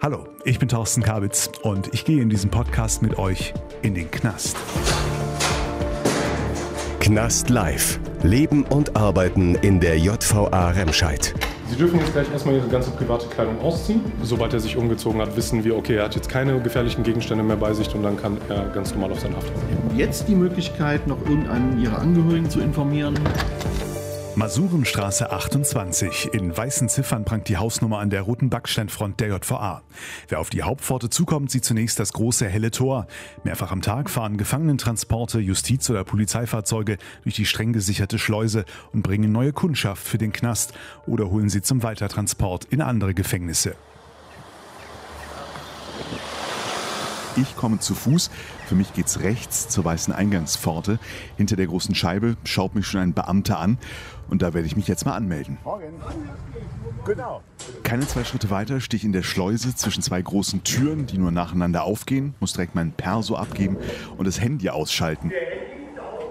Hallo, ich bin Thorsten Kabitz und ich gehe in diesem Podcast mit euch in den Knast. Knast Live. Leben und Arbeiten in der JVA Remscheid. Sie dürfen jetzt gleich erstmal Ihre ganze private Kleidung ausziehen. Sobald er sich umgezogen hat, wissen wir, okay, er hat jetzt keine gefährlichen Gegenstände mehr bei sich und dann kann er ganz normal auf seinen Haftraum gehen. Jetzt die Möglichkeit, noch irgendeinen Ihrer Angehörigen zu informieren. Masurenstraße 28. In weißen Ziffern prangt die Hausnummer an der roten Backsteinfront der JVA. Wer auf die Hauptpforte zukommt, sieht zunächst das große helle Tor. Mehrfach am Tag fahren Gefangenentransporte, Justiz- oder Polizeifahrzeuge durch die streng gesicherte Schleuse und bringen neue Kundschaft für den Knast oder holen sie zum Weitertransport in andere Gefängnisse. Ich komme zu Fuß. Für mich geht's rechts zur weißen Eingangspforte. Hinter der großen Scheibe schaut mich schon ein Beamter an. Und da werde ich mich jetzt mal anmelden. Morgen. Genau. Keine zwei Schritte weiter stehe ich in der Schleuse zwischen zwei großen Türen, die nur nacheinander aufgehen, muss direkt mein Perso abgeben und das Handy ausschalten.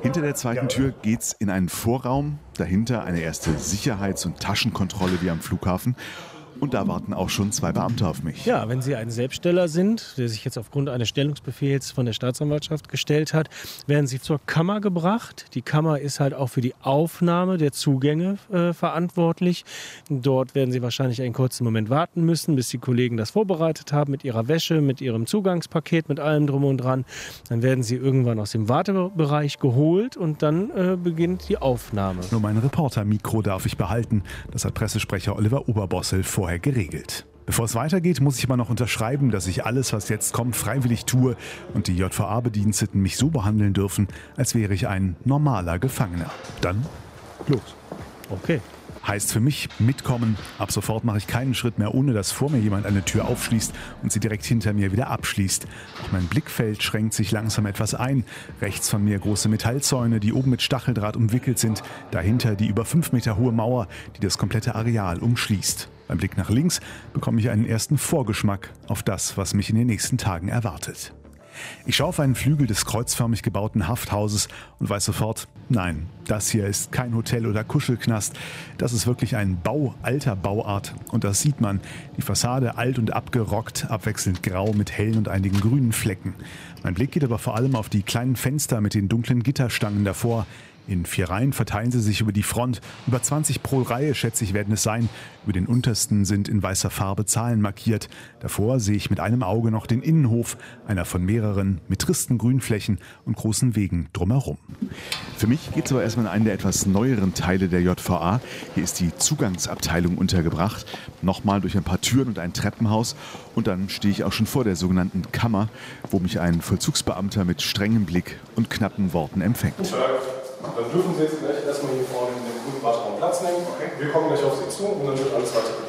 Hinter der zweiten Tür geht's in einen Vorraum, dahinter eine erste Sicherheits- und Taschenkontrolle wie am Flughafen und da warten auch schon zwei Beamte auf mich. Ja, wenn Sie ein Selbststeller sind, der sich jetzt aufgrund eines Stellungsbefehls von der Staatsanwaltschaft gestellt hat, werden Sie zur Kammer gebracht. Die Kammer ist halt auch für die Aufnahme der Zugänge äh, verantwortlich. Dort werden Sie wahrscheinlich einen kurzen Moment warten müssen, bis die Kollegen das vorbereitet haben mit ihrer Wäsche, mit ihrem Zugangspaket, mit allem drum und dran. Dann werden Sie irgendwann aus dem Wartebereich geholt und dann äh, beginnt die Aufnahme. Nur mein Reporter-Mikro darf ich behalten. Das hat Pressesprecher Oliver Oberbossel vor vorher geregelt. Bevor es weitergeht, muss ich aber noch unterschreiben, dass ich alles, was jetzt kommt, freiwillig tue und die JVA-Bediensteten mich so behandeln dürfen, als wäre ich ein normaler Gefangener. Dann los. Okay. Heißt für mich mitkommen. Ab sofort mache ich keinen Schritt mehr, ohne dass vor mir jemand eine Tür aufschließt und sie direkt hinter mir wieder abschließt. Auch mein Blickfeld schränkt sich langsam etwas ein. Rechts von mir große Metallzäune, die oben mit Stacheldraht umwickelt sind. Dahinter die über fünf Meter hohe Mauer, die das komplette Areal umschließt. Beim Blick nach links bekomme ich einen ersten Vorgeschmack auf das, was mich in den nächsten Tagen erwartet. Ich schaue auf einen Flügel des kreuzförmig gebauten Hafthauses und weiß sofort, nein, das hier ist kein Hotel oder Kuschelknast. Das ist wirklich ein Bau alter Bauart und das sieht man. Die Fassade alt und abgerockt, abwechselnd grau mit hellen und einigen grünen Flecken. Mein Blick geht aber vor allem auf die kleinen Fenster mit den dunklen Gitterstangen davor, in vier Reihen verteilen sie sich über die Front. Über 20 pro Reihe, schätze ich, werden es sein. Über den untersten sind in weißer Farbe Zahlen markiert. Davor sehe ich mit einem Auge noch den Innenhof, einer von mehreren, mit tristen Grünflächen und großen Wegen drumherum. Für mich geht es aber erstmal in einen der etwas neueren Teile der JVA. Hier ist die Zugangsabteilung untergebracht. Nochmal durch ein paar Türen und ein Treppenhaus. Und dann stehe ich auch schon vor der sogenannten Kammer, wo mich ein Vollzugsbeamter mit strengem Blick und knappen Worten empfängt. Dann dürfen Sie jetzt gleich erstmal hier vorne in dem grünen Warteraum Platz nehmen. Okay. Wir kommen gleich auf Sie zu und dann wird alles weiter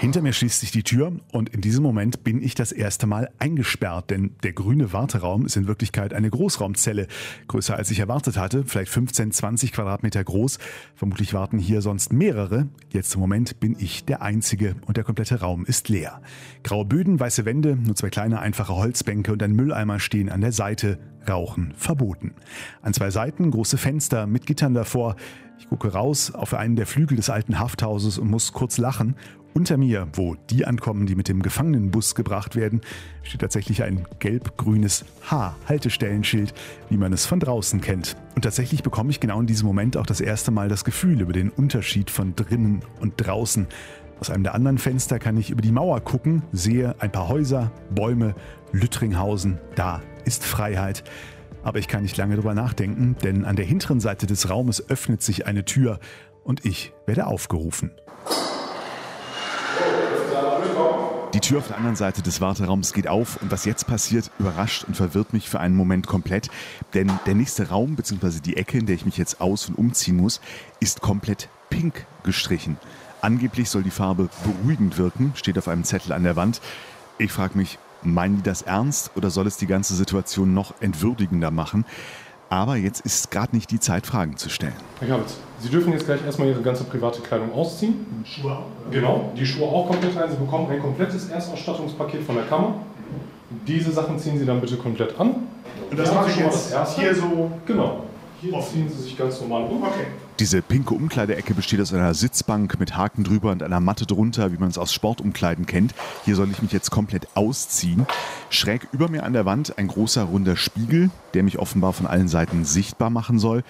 hinter mir schließt sich die Tür und in diesem Moment bin ich das erste Mal eingesperrt, denn der grüne Warteraum ist in Wirklichkeit eine Großraumzelle, größer als ich erwartet hatte, vielleicht 15, 20 Quadratmeter groß. Vermutlich warten hier sonst mehrere. Jetzt im Moment bin ich der Einzige und der komplette Raum ist leer. Graue Böden, weiße Wände, nur zwei kleine einfache Holzbänke und ein Mülleimer stehen an der Seite. Rauchen verboten. An zwei Seiten große Fenster mit Gittern davor. Ich gucke raus auf einen der Flügel des alten Hafthauses und muss kurz lachen. Unter mir, wo die ankommen, die mit dem Gefangenenbus gebracht werden, steht tatsächlich ein gelb-grünes H-Haltestellenschild, wie man es von draußen kennt. Und tatsächlich bekomme ich genau in diesem Moment auch das erste Mal das Gefühl über den Unterschied von drinnen und draußen. Aus einem der anderen Fenster kann ich über die Mauer gucken, sehe ein paar Häuser, Bäume, Lüttringhausen, da ist Freiheit. Aber ich kann nicht lange drüber nachdenken, denn an der hinteren Seite des Raumes öffnet sich eine Tür und ich werde aufgerufen. Die Tür auf der anderen Seite des Warteraums geht auf und was jetzt passiert, überrascht und verwirrt mich für einen Moment komplett. Denn der nächste Raum bzw. die Ecke, in der ich mich jetzt aus- und umziehen muss, ist komplett pink gestrichen. Angeblich soll die Farbe beruhigend wirken, steht auf einem Zettel an der Wand. Ich frage mich, meinen die das ernst oder soll es die ganze Situation noch entwürdigender machen? Aber jetzt ist gerade nicht die Zeit, Fragen zu stellen. Herr Kabitz, Sie dürfen jetzt gleich erstmal Ihre ganze private Kleidung ausziehen. Schuhe auch? Genau, die Schuhe auch komplett rein. Sie bekommen ein komplettes Erstausstattungspaket von der Kammer. Diese Sachen ziehen Sie dann bitte komplett an. Und das mache ich jetzt hier so? Genau. Hier ziehen Sie sich ganz normal um. Okay. Diese pinke Umkleideecke besteht aus einer Sitzbank mit Haken drüber und einer Matte drunter, wie man es aus Sportumkleiden kennt. Hier soll ich mich jetzt komplett ausziehen. Schräg über mir an der Wand ein großer runder Spiegel, der mich offenbar von allen Seiten sichtbar machen soll.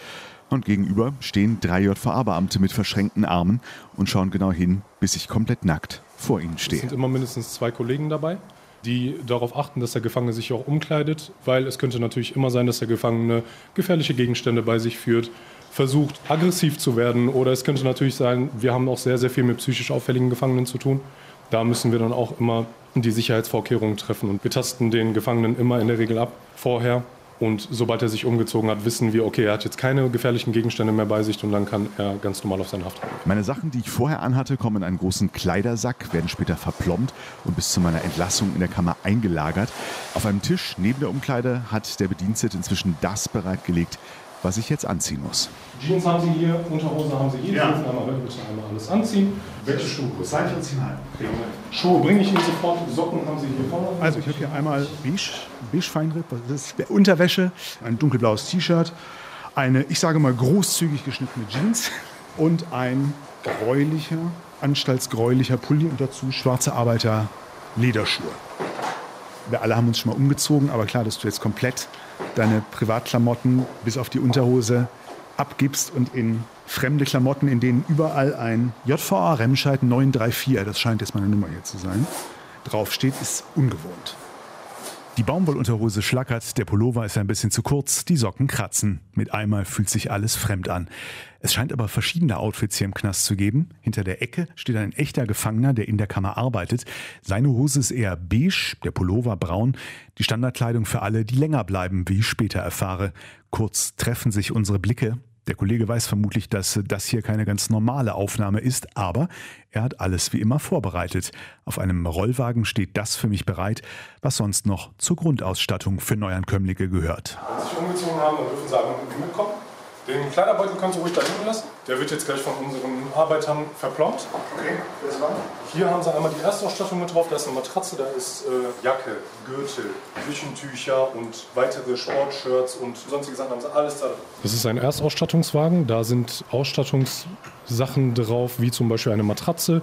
Und gegenüber stehen drei JVA-Beamte mit verschränkten Armen und schauen genau hin, bis ich komplett nackt vor ihnen stehe. Es sind immer mindestens zwei Kollegen dabei die darauf achten, dass der Gefangene sich auch umkleidet, weil es könnte natürlich immer sein, dass der Gefangene gefährliche Gegenstände bei sich führt, versucht aggressiv zu werden oder es könnte natürlich sein, wir haben auch sehr, sehr viel mit psychisch auffälligen Gefangenen zu tun. Da müssen wir dann auch immer die Sicherheitsvorkehrungen treffen und wir tasten den Gefangenen immer in der Regel ab vorher und sobald er sich umgezogen hat, wissen wir, okay, er hat jetzt keine gefährlichen Gegenstände mehr bei sich und dann kann er ganz normal auf seinen Haftraum. Meine Sachen, die ich vorher anhatte, kommen in einen großen Kleidersack, werden später verplombt und bis zu meiner Entlassung in der Kammer eingelagert. Auf einem Tisch neben der Umkleide hat der Bedienstete inzwischen das bereitgelegt, was ich jetzt anziehen muss. Jeans haben Sie hier, Unterhose haben Sie hier. Ja. Sie dürfen einmal, bitte einmal alles anziehen. Welche Schuhe? Seite und ziehen Schuhe bringe ich Ihnen sofort. Socken haben Sie hier vorne. Also ich habe hier einmal beige, beige Feinripp, das ist Unterwäsche, ein dunkelblaues T-Shirt, eine, ich sage mal, großzügig geschnittene Jeans und ein gräulicher, anstaltsgräulicher Pulli und dazu schwarze Arbeiter-Lederschuhe. Wir alle haben uns schon mal umgezogen, aber klar, dass du jetzt komplett deine Privatklamotten bis auf die Unterhose abgibst und in fremde Klamotten, in denen überall ein JVA Remscheid 934, das scheint jetzt meine Nummer hier zu sein, draufsteht, ist ungewohnt. Die Baumwollunterhose schlackert, der Pullover ist ein bisschen zu kurz, die Socken kratzen. Mit einmal fühlt sich alles fremd an. Es scheint aber verschiedene Outfits hier im Knast zu geben. Hinter der Ecke steht ein echter Gefangener, der in der Kammer arbeitet. Seine Hose ist eher beige, der Pullover braun. Die Standardkleidung für alle, die länger bleiben, wie ich später erfahre. Kurz treffen sich unsere Blicke. Der Kollege weiß vermutlich, dass das hier keine ganz normale Aufnahme ist, aber er hat alles wie immer vorbereitet. Auf einem Rollwagen steht das für mich bereit, was sonst noch zur Grundausstattung für Neuankömmlinge gehört. Sie sich umgezogen dann dürfen Sie einmal mitkommen. Den Kleiderbeutel kannst du ruhig da liegen lassen. Der wird jetzt gleich von unseren Arbeitern verplombt. Okay, das war. Hier haben sie einmal die Erstausstattung mit drauf. Da ist eine Matratze, da ist äh, Jacke, Gürtel, Küchentücher und weitere Sportshirts und sonstige Sachen haben sie alles da drin. Das ist ein Erstausstattungswagen. Da sind Ausstattungssachen drauf, wie zum Beispiel eine Matratze,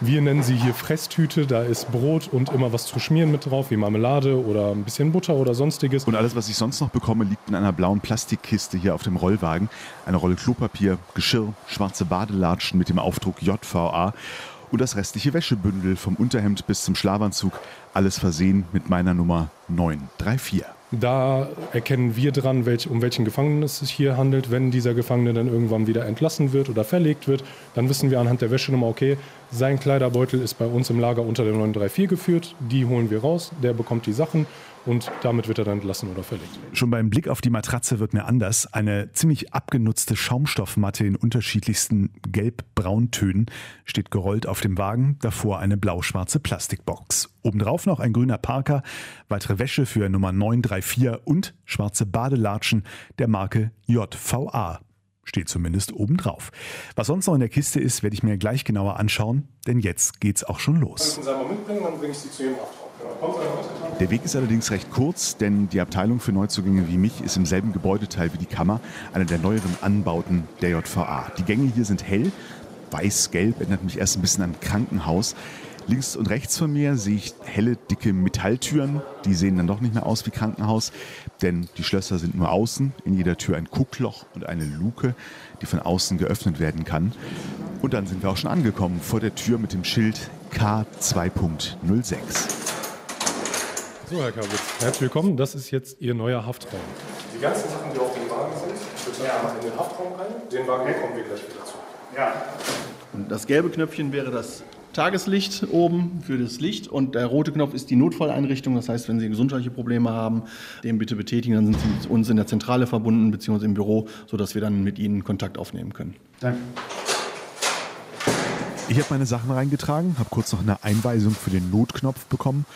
wir nennen sie hier Fresstüte. Da ist Brot und immer was zu schmieren mit drauf, wie Marmelade oder ein bisschen Butter oder sonstiges. Und alles, was ich sonst noch bekomme, liegt in einer blauen Plastikkiste hier auf dem Rollwagen. Eine Rolle Klopapier, Geschirr, schwarze Badelatschen mit dem Aufdruck JVA und das restliche Wäschebündel vom Unterhemd bis zum Schlafanzug. Alles versehen mit meiner Nummer 934. Da erkennen wir dran, welch, um welchen Gefangenen es sich hier handelt. Wenn dieser Gefangene dann irgendwann wieder entlassen wird oder verlegt wird, dann wissen wir anhand der Wäschenummer, okay, sein Kleiderbeutel ist bei uns im Lager unter der 934 geführt. Die holen wir raus, der bekommt die Sachen und damit wird er dann entlassen oder verlegt. Schon beim Blick auf die Matratze wird mir anders. Eine ziemlich abgenutzte Schaumstoffmatte in unterschiedlichsten gelb-brauntönen steht gerollt auf dem Wagen, davor eine blau-schwarze Plastikbox. Obendrauf noch ein grüner Parker, weitere Wäsche für Nummer 934 und schwarze Badelatschen der Marke JVA. Steht zumindest obendrauf. Was sonst noch in der Kiste ist, werde ich mir gleich genauer anschauen, denn jetzt geht's auch schon los. Sie einmal mitbringen, dann bringe ich Sie zu Ihrem Auftrag. Der Weg ist allerdings recht kurz, denn die Abteilung für Neuzugänge wie mich ist im selben Gebäudeteil wie die Kammer, einer der neueren Anbauten der JVA. Die Gänge hier sind hell, weiß-gelb, erinnert mich erst ein bisschen an ein Krankenhaus. Links und rechts von mir sehe ich helle, dicke Metalltüren. Die sehen dann doch nicht mehr aus wie Krankenhaus, denn die Schlösser sind nur außen. In jeder Tür ein Guckloch und eine Luke, die von außen geöffnet werden kann. Und dann sind wir auch schon angekommen vor der Tür mit dem Schild K2.06. So, Herr Kabitz, herzlich willkommen. Das ist jetzt Ihr neuer Haftraum. Die ganzen Sachen, die auf dem Wagen sind, bitte ja. in den Haftraum rein. Den Wagen kommen wir gleich wieder zu. Ja. Das gelbe Knöpfchen wäre das Tageslicht oben für das Licht und der rote Knopf ist die Notfalleinrichtung. Das heißt, wenn Sie gesundheitliche Probleme haben, den bitte betätigen, dann sind Sie mit uns in der Zentrale verbunden bzw. im Büro, sodass wir dann mit Ihnen Kontakt aufnehmen können. Danke. Ich habe meine Sachen reingetragen, habe kurz noch eine Einweisung für den Notknopf bekommen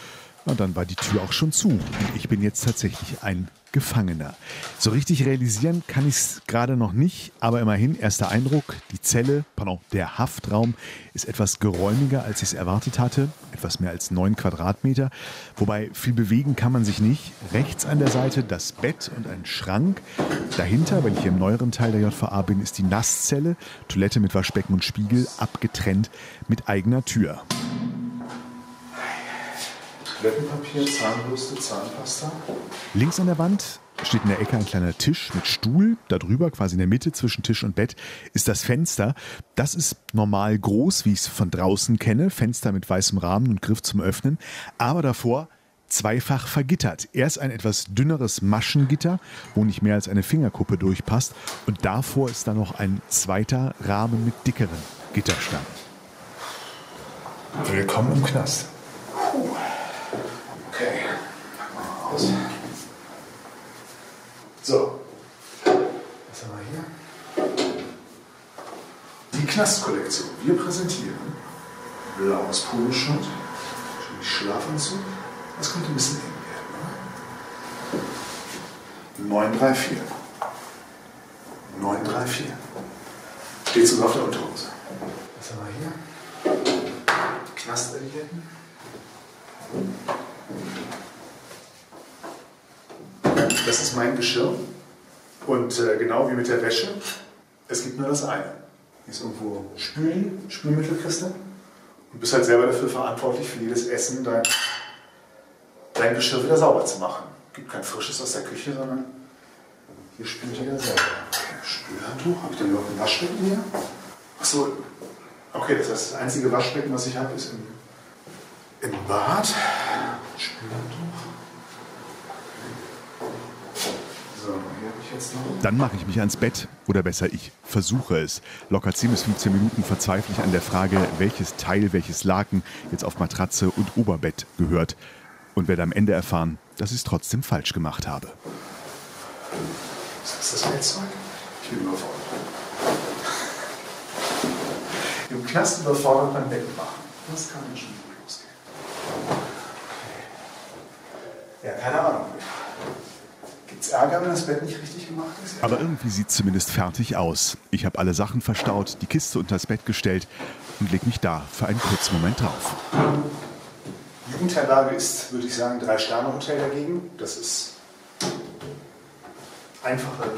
Und dann war die Tür auch schon zu. Und ich bin jetzt tatsächlich ein Gefangener. So richtig realisieren kann ich es gerade noch nicht, aber immerhin, erster Eindruck, die Zelle, pardon, der Haftraum ist etwas geräumiger, als ich es erwartet hatte. Etwas mehr als neun Quadratmeter. Wobei viel bewegen kann man sich nicht. Rechts an der Seite das Bett und ein Schrank. Dahinter, wenn ich hier im neueren Teil der JVA bin, ist die Nasszelle, Toilette mit Waschbecken und Spiegel, abgetrennt mit eigener Tür. Toilettenpapier, Zahnbürste, Zahnpasta. Links an der Wand steht in der Ecke ein kleiner Tisch mit Stuhl. Darüber, quasi in der Mitte zwischen Tisch und Bett, ist das Fenster. Das ist normal groß, wie ich es von draußen kenne. Fenster mit weißem Rahmen und Griff zum Öffnen. Aber davor zweifach vergittert. Erst ein etwas dünneres Maschengitter, wo nicht mehr als eine Fingerkuppe durchpasst. Und davor ist dann noch ein zweiter Rahmen mit dickeren Gitterstangen. Willkommen im Knast. Puh. Okay, mal aus. So, was haben wir hier? Die Knastkollektion. Wir präsentieren blaues Poloshirt, Schlafanzug. Das könnte ein bisschen eng werden, oder? 934. 934. Steht sogar auf der Unterhose. Was haben wir hier? Knastetiketten. Das ist mein Geschirr. Und äh, genau wie mit der Wäsche, es gibt nur das eine. Hier ist irgendwo Spülen, Spülmittelkiste. Und bist halt selber dafür verantwortlich, für jedes Essen dein, dein Geschirr wieder sauber zu machen. Gibt kein frisches aus der Küche, sondern hier spült jeder selber. Spülhandtuch, habe ich da überhaupt ein Waschbecken hier? Achso, okay, das heißt, das einzige Waschbecken, was ich habe, ist im, im Bad. Spülhandtuch. So, hier habe ich jetzt noch. Dann mache ich mich ans Bett, oder besser, ich versuche es. Locker 10 bis 15 Minuten verzweifle ich an der Frage, welches Teil, welches Laken jetzt auf Matratze und Oberbett gehört. Und werde am Ende erfahren, dass ich es trotzdem falsch gemacht habe. Was ist das Werkzeug? Ich bin überfordert. Im Knast überfordert beim Bett machen. Das kann ja schon gut losgehen. Okay. Ja, keine Ahnung. Gibt es Ärger, wenn das Bett nicht richtig gemacht ist? Aber irgendwie sieht es zumindest fertig aus. Ich habe alle Sachen verstaut, die Kiste unter das Bett gestellt und leg mich da für einen kurzen Moment drauf. Jugendherberge ist, würde ich sagen, ein Drei-Sterne-Hotel dagegen. Das ist einfache,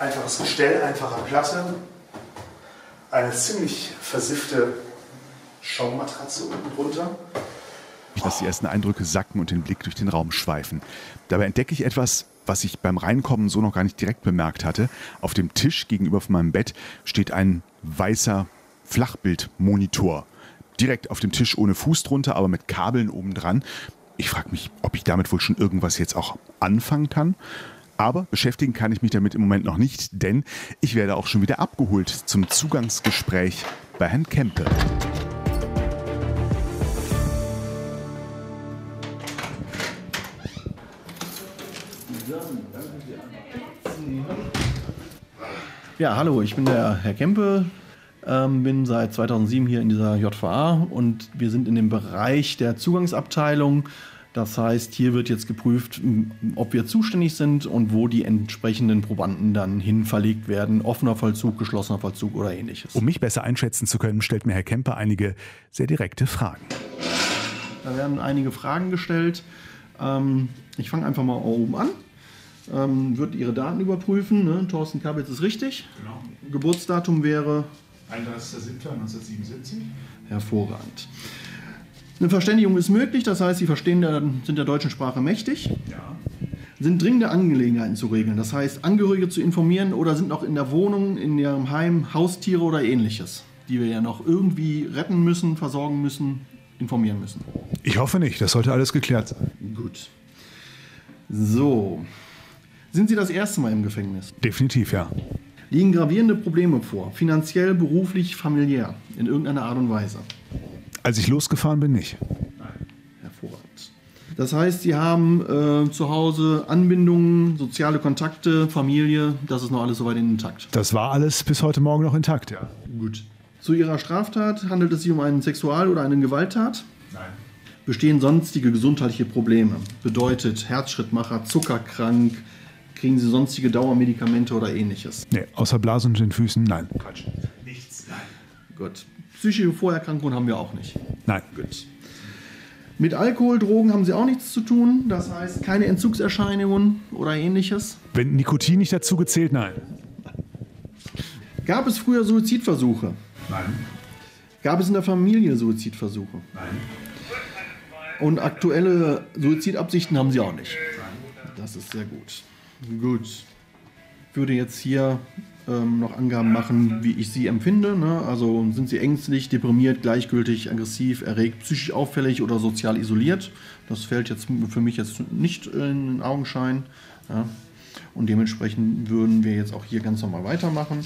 einfaches Gestell, einfacher Platte, eine ziemlich versiffte Schaummatratze unten drunter. Lasse die ersten Eindrücke sacken und den Blick durch den Raum schweifen. Dabei entdecke ich etwas, was ich beim Reinkommen so noch gar nicht direkt bemerkt hatte. Auf dem Tisch gegenüber von meinem Bett steht ein weißer Flachbildmonitor. Direkt auf dem Tisch ohne Fuß drunter, aber mit Kabeln obendran. Ich frage mich, ob ich damit wohl schon irgendwas jetzt auch anfangen kann. Aber beschäftigen kann ich mich damit im Moment noch nicht, denn ich werde auch schon wieder abgeholt zum Zugangsgespräch bei Herrn Kempe. Ja, hallo, ich bin der Herr Kempe, ähm, bin seit 2007 hier in dieser JVA und wir sind in dem Bereich der Zugangsabteilung. Das heißt, hier wird jetzt geprüft, ob wir zuständig sind und wo die entsprechenden Probanden dann hin verlegt werden. Offener Vollzug, geschlossener Vollzug oder ähnliches. Um mich besser einschätzen zu können, stellt mir Herr Kempe einige sehr direkte Fragen. Da werden einige Fragen gestellt. Ähm, ich fange einfach mal oben an. Ähm, wird Ihre Daten überprüfen. Ne? Thorsten Kabitz ist richtig. Genau. Geburtsdatum wäre 31.07.1977. hervorragend. Eine Verständigung ist möglich, das heißt, Sie verstehen der, sind der deutschen Sprache mächtig. Ja. Sind dringende Angelegenheiten zu regeln, das heißt, Angehörige zu informieren oder sind noch in der Wohnung, in Ihrem Heim Haustiere oder ähnliches, die wir ja noch irgendwie retten müssen, versorgen müssen, informieren müssen. Ich hoffe nicht, das sollte alles geklärt sein. Gut. So. Sind Sie das erste Mal im Gefängnis? Definitiv, ja. Liegen gravierende Probleme vor, finanziell, beruflich, familiär, in irgendeiner Art und Weise? Als ich losgefahren bin, nicht. Hervorragend. Das heißt, Sie haben äh, zu Hause Anbindungen, soziale Kontakte, Familie, das ist noch alles soweit intakt. Das war alles bis heute Morgen noch intakt, ja. Gut. Zu Ihrer Straftat handelt es sich um eine Sexual- oder eine Gewalttat? Nein. Bestehen sonstige gesundheitliche Probleme? Bedeutet Herzschrittmacher, zuckerkrank, kriegen Sie sonstige Dauermedikamente oder ähnliches? Nee, außer Blasen und den Füßen, nein. Quatsch. Nichts, nein. Gut. Psychische Vorerkrankungen haben wir auch nicht. Nein. Gut. Mit Alkohol, Drogen haben Sie auch nichts zu tun. Das heißt, keine Entzugserscheinungen oder ähnliches. Wenn Nikotin nicht dazu gezählt, nein. Gab es früher Suizidversuche? Nein. Gab es in der Familie Suizidversuche? Nein. Und aktuelle Suizidabsichten haben Sie auch nicht? Das ist sehr gut. Gut. Ich würde jetzt hier ähm, noch Angaben machen, wie ich Sie empfinde. Ne? Also sind Sie ängstlich, deprimiert, gleichgültig, aggressiv, erregt, psychisch auffällig oder sozial isoliert? Das fällt jetzt für mich jetzt nicht in den Augenschein. Ja? Und dementsprechend würden wir jetzt auch hier ganz normal weitermachen.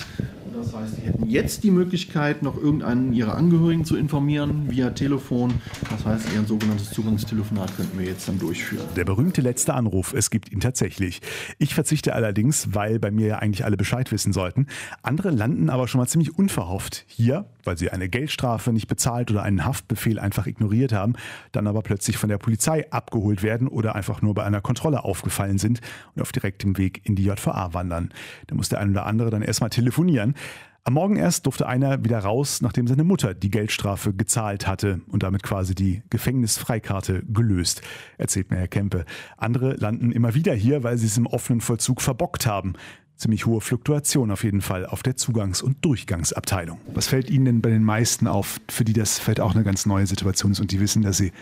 Das heißt, Sie hätten jetzt die Möglichkeit, noch irgendeinen Ihrer Angehörigen zu informieren via Telefon. Das heißt, Ihr sogenanntes Zugangstelefonat könnten wir jetzt dann durchführen. Der berühmte letzte Anruf, es gibt ihn tatsächlich. Ich verzichte allerdings, weil bei mir ja eigentlich alle Bescheid wissen sollten. Andere landen aber schon mal ziemlich unverhofft hier, weil sie eine Geldstrafe nicht bezahlt oder einen Haftbefehl einfach ignoriert haben, dann aber plötzlich von der Polizei abgeholt werden oder einfach nur bei einer Kontrolle aufgefallen sind und auf direktem Weg in die JVA wandern. Da muss der ein oder andere dann erstmal telefonieren. Am Morgen erst durfte einer wieder raus, nachdem seine Mutter die Geldstrafe gezahlt hatte und damit quasi die Gefängnisfreikarte gelöst, erzählt mir Herr Kempe. Andere landen immer wieder hier, weil sie es im offenen Vollzug verbockt haben. Ziemlich hohe Fluktuation auf jeden Fall auf der Zugangs- und Durchgangsabteilung. Was fällt Ihnen denn bei den meisten auf, für die das vielleicht auch eine ganz neue Situation ist und die wissen, dass sie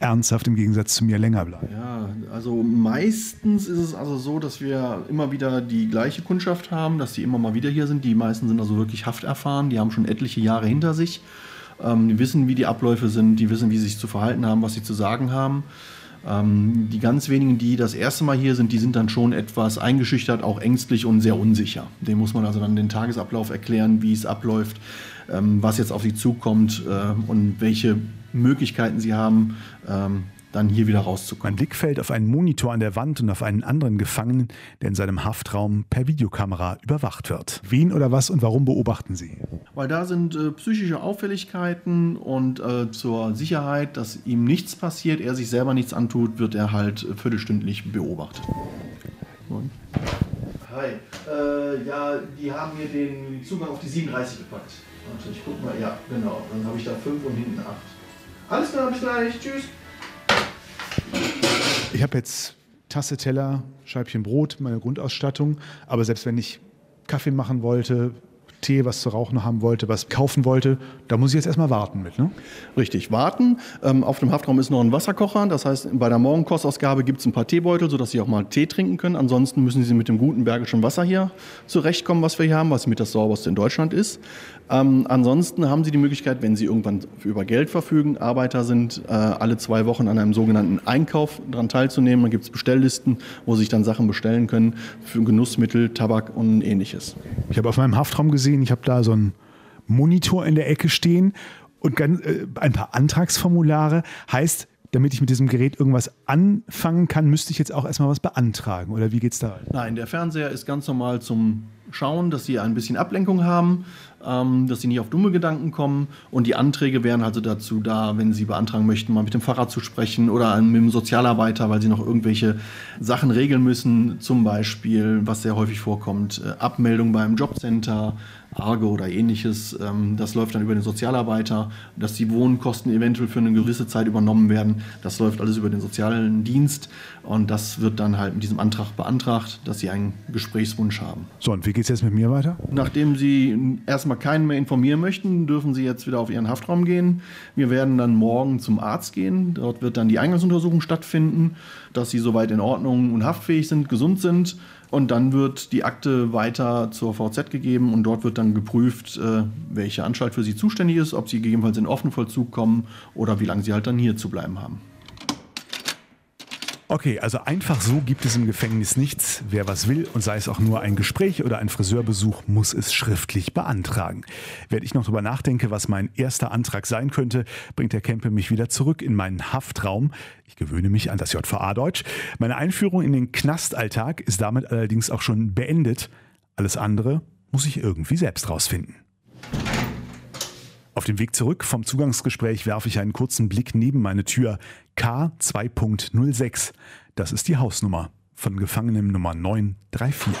ernsthaft im Gegensatz zu mir länger bleiben. Ja, also meistens ist es also so, dass wir immer wieder die gleiche Kundschaft haben, dass die immer mal wieder hier sind. Die meisten sind also wirklich hafterfahren, die haben schon etliche Jahre hinter sich. Ähm, die wissen, wie die Abläufe sind, die wissen, wie sie sich zu verhalten haben, was sie zu sagen haben. Ähm, die ganz wenigen, die das erste Mal hier sind, die sind dann schon etwas eingeschüchtert, auch ängstlich und sehr unsicher. Dem muss man also dann den Tagesablauf erklären, wie es abläuft, was jetzt auf sie zukommt äh, und welche Möglichkeiten sie haben, ähm, dann hier wieder rauszukommen. Mein Blick fällt auf einen Monitor an der Wand und auf einen anderen Gefangenen, der in seinem Haftraum per Videokamera überwacht wird. Wen oder was und warum beobachten Sie? Weil da sind äh, psychische Auffälligkeiten und äh, zur Sicherheit, dass ihm nichts passiert, er sich selber nichts antut, wird er halt viertelstündlich beobachtet. Und? Hi. Äh, ja, die haben mir den Zugang auf die 37 gepackt. Warte, ich guck mal. Ja, genau. Dann habe ich da 5 und hinten 8. Alles klar, bis gleich. Tschüss. Ich habe jetzt Tasse, Teller, Scheibchen Brot, meine Grundausstattung. Aber selbst wenn ich Kaffee machen wollte, Tee, was zu rauchen haben wollte, was kaufen wollte, da muss ich jetzt erstmal warten mit. Ne? Richtig, warten. Ähm, auf dem Haftraum ist noch ein Wasserkocher. Das heißt, bei der Morgenkostausgabe gibt es ein paar Teebeutel, sodass Sie auch mal Tee trinken können. Ansonsten müssen Sie mit dem guten Bergischen Wasser hier zurechtkommen, was wir hier haben, was mit das sauberste in Deutschland ist. Ähm, ansonsten haben Sie die Möglichkeit, wenn Sie irgendwann über Geld verfügen, Arbeiter sind, äh, alle zwei Wochen an einem sogenannten Einkauf daran teilzunehmen. Da gibt es Bestelllisten, wo Sie sich dann Sachen bestellen können für Genussmittel, Tabak und ähnliches. Ich habe auf meinem Haftraum gesehen, ich habe da so einen Monitor in der Ecke stehen und äh, ein paar Antragsformulare. Heißt, damit ich mit diesem Gerät irgendwas anfangen kann, müsste ich jetzt auch erstmal was beantragen oder wie geht es da? Nein, der Fernseher ist ganz normal zum Schauen, dass Sie ein bisschen Ablenkung haben, ähm, dass Sie nicht auf dumme Gedanken kommen und die Anträge wären also dazu da, wenn Sie beantragen möchten, mal mit dem Fahrrad zu sprechen oder mit dem Sozialarbeiter, weil Sie noch irgendwelche Sachen regeln müssen, zum Beispiel, was sehr häufig vorkommt, äh, Abmeldung beim Jobcenter, Arge oder ähnliches. Ähm, das läuft dann über den Sozialarbeiter, dass die Wohnkosten eventuell für eine gewisse Zeit übernommen werden. Das läuft alles über den sozialen Dienst und das wird dann halt mit diesem Antrag beantragt, dass Sie einen Gesprächswunsch haben. So, und wie geht es jetzt mit mir weiter? Nachdem Sie erstmal keinen mehr informieren möchten, dürfen Sie jetzt wieder auf Ihren Haftraum gehen. Wir werden dann morgen zum Arzt gehen. Dort wird dann die Eingangsuntersuchung stattfinden, dass Sie soweit in Ordnung und haftfähig sind, gesund sind. Und dann wird die Akte weiter zur VZ gegeben und dort wird dann geprüft, äh, welche Anstalt für Sie zuständig ist, ob Sie gegebenenfalls in offenen Vollzug kommen oder wie lange Sie halt dann hier zu bleiben haben. Okay, also einfach so gibt es im Gefängnis nichts. Wer was will und sei es auch nur ein Gespräch oder ein Friseurbesuch, muss es schriftlich beantragen. Während ich noch darüber nachdenke, was mein erster Antrag sein könnte, bringt der Camper mich wieder zurück in meinen Haftraum. Ich gewöhne mich an das JVA-Deutsch. Meine Einführung in den Knastalltag ist damit allerdings auch schon beendet. Alles andere muss ich irgendwie selbst rausfinden. Auf dem Weg zurück vom Zugangsgespräch werfe ich einen kurzen Blick neben meine Tür. K2.06. Das ist die Hausnummer von Gefangenem Nummer 934.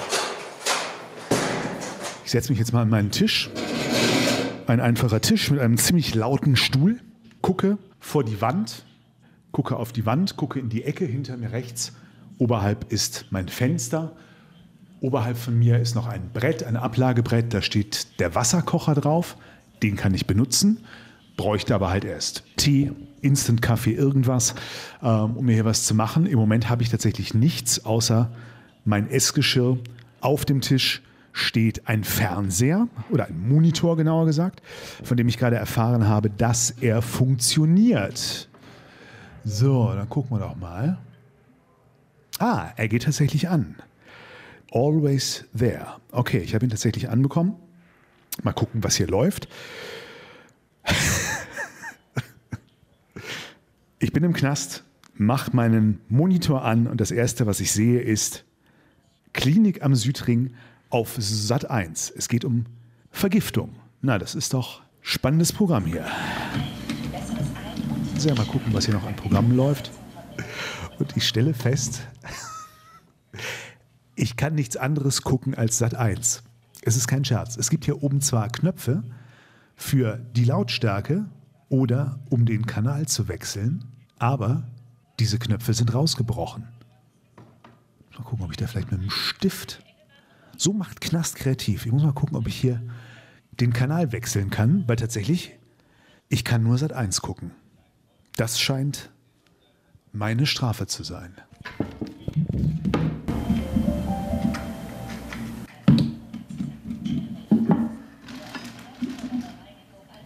Ich setze mich jetzt mal an meinen Tisch. Ein einfacher Tisch mit einem ziemlich lauten Stuhl. Gucke vor die Wand, gucke auf die Wand, gucke in die Ecke hinter mir rechts. Oberhalb ist mein Fenster. Oberhalb von mir ist noch ein Brett, ein Ablagebrett. Da steht der Wasserkocher drauf. Den kann ich benutzen. Bräuchte aber halt erst Tee, Instant-Kaffee, irgendwas, ähm, um mir hier was zu machen. Im Moment habe ich tatsächlich nichts außer mein Essgeschirr auf dem Tisch steht ein Fernseher oder ein Monitor genauer gesagt, von dem ich gerade erfahren habe, dass er funktioniert. So, dann gucken wir doch mal. Ah, er geht tatsächlich an. Always there. Okay, ich habe ihn tatsächlich anbekommen. Mal gucken, was hier läuft. ich bin im Knast, mache meinen Monitor an und das Erste, was ich sehe, ist Klinik am Südring auf Sat 1. Es geht um Vergiftung. Na, das ist doch spannendes Programm hier. So, mal gucken, was hier noch an Programmen läuft. Und ich stelle fest, ich kann nichts anderes gucken als Sat 1. Es ist kein Scherz. Es gibt hier oben zwar Knöpfe für die Lautstärke oder um den Kanal zu wechseln, aber diese Knöpfe sind rausgebrochen. Mal gucken, ob ich da vielleicht mit einem Stift so macht Knast kreativ. Ich muss mal gucken, ob ich hier den Kanal wechseln kann, weil tatsächlich, ich kann nur seit 1 gucken. Das scheint meine Strafe zu sein.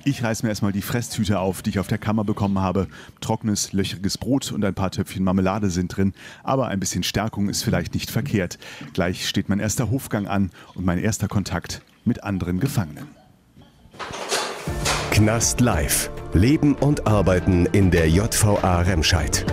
Ich reiß mir erstmal die Fresstüte auf, die ich auf der Kammer bekommen habe. Trockenes, löchriges Brot und ein paar Töpfchen Marmelade sind drin. Aber ein bisschen Stärkung ist vielleicht nicht verkehrt. Gleich steht mein erster Hofgang an und mein erster Kontakt mit anderen Gefangenen. Knast Live. Leben und Arbeiten in der JVA Remscheid.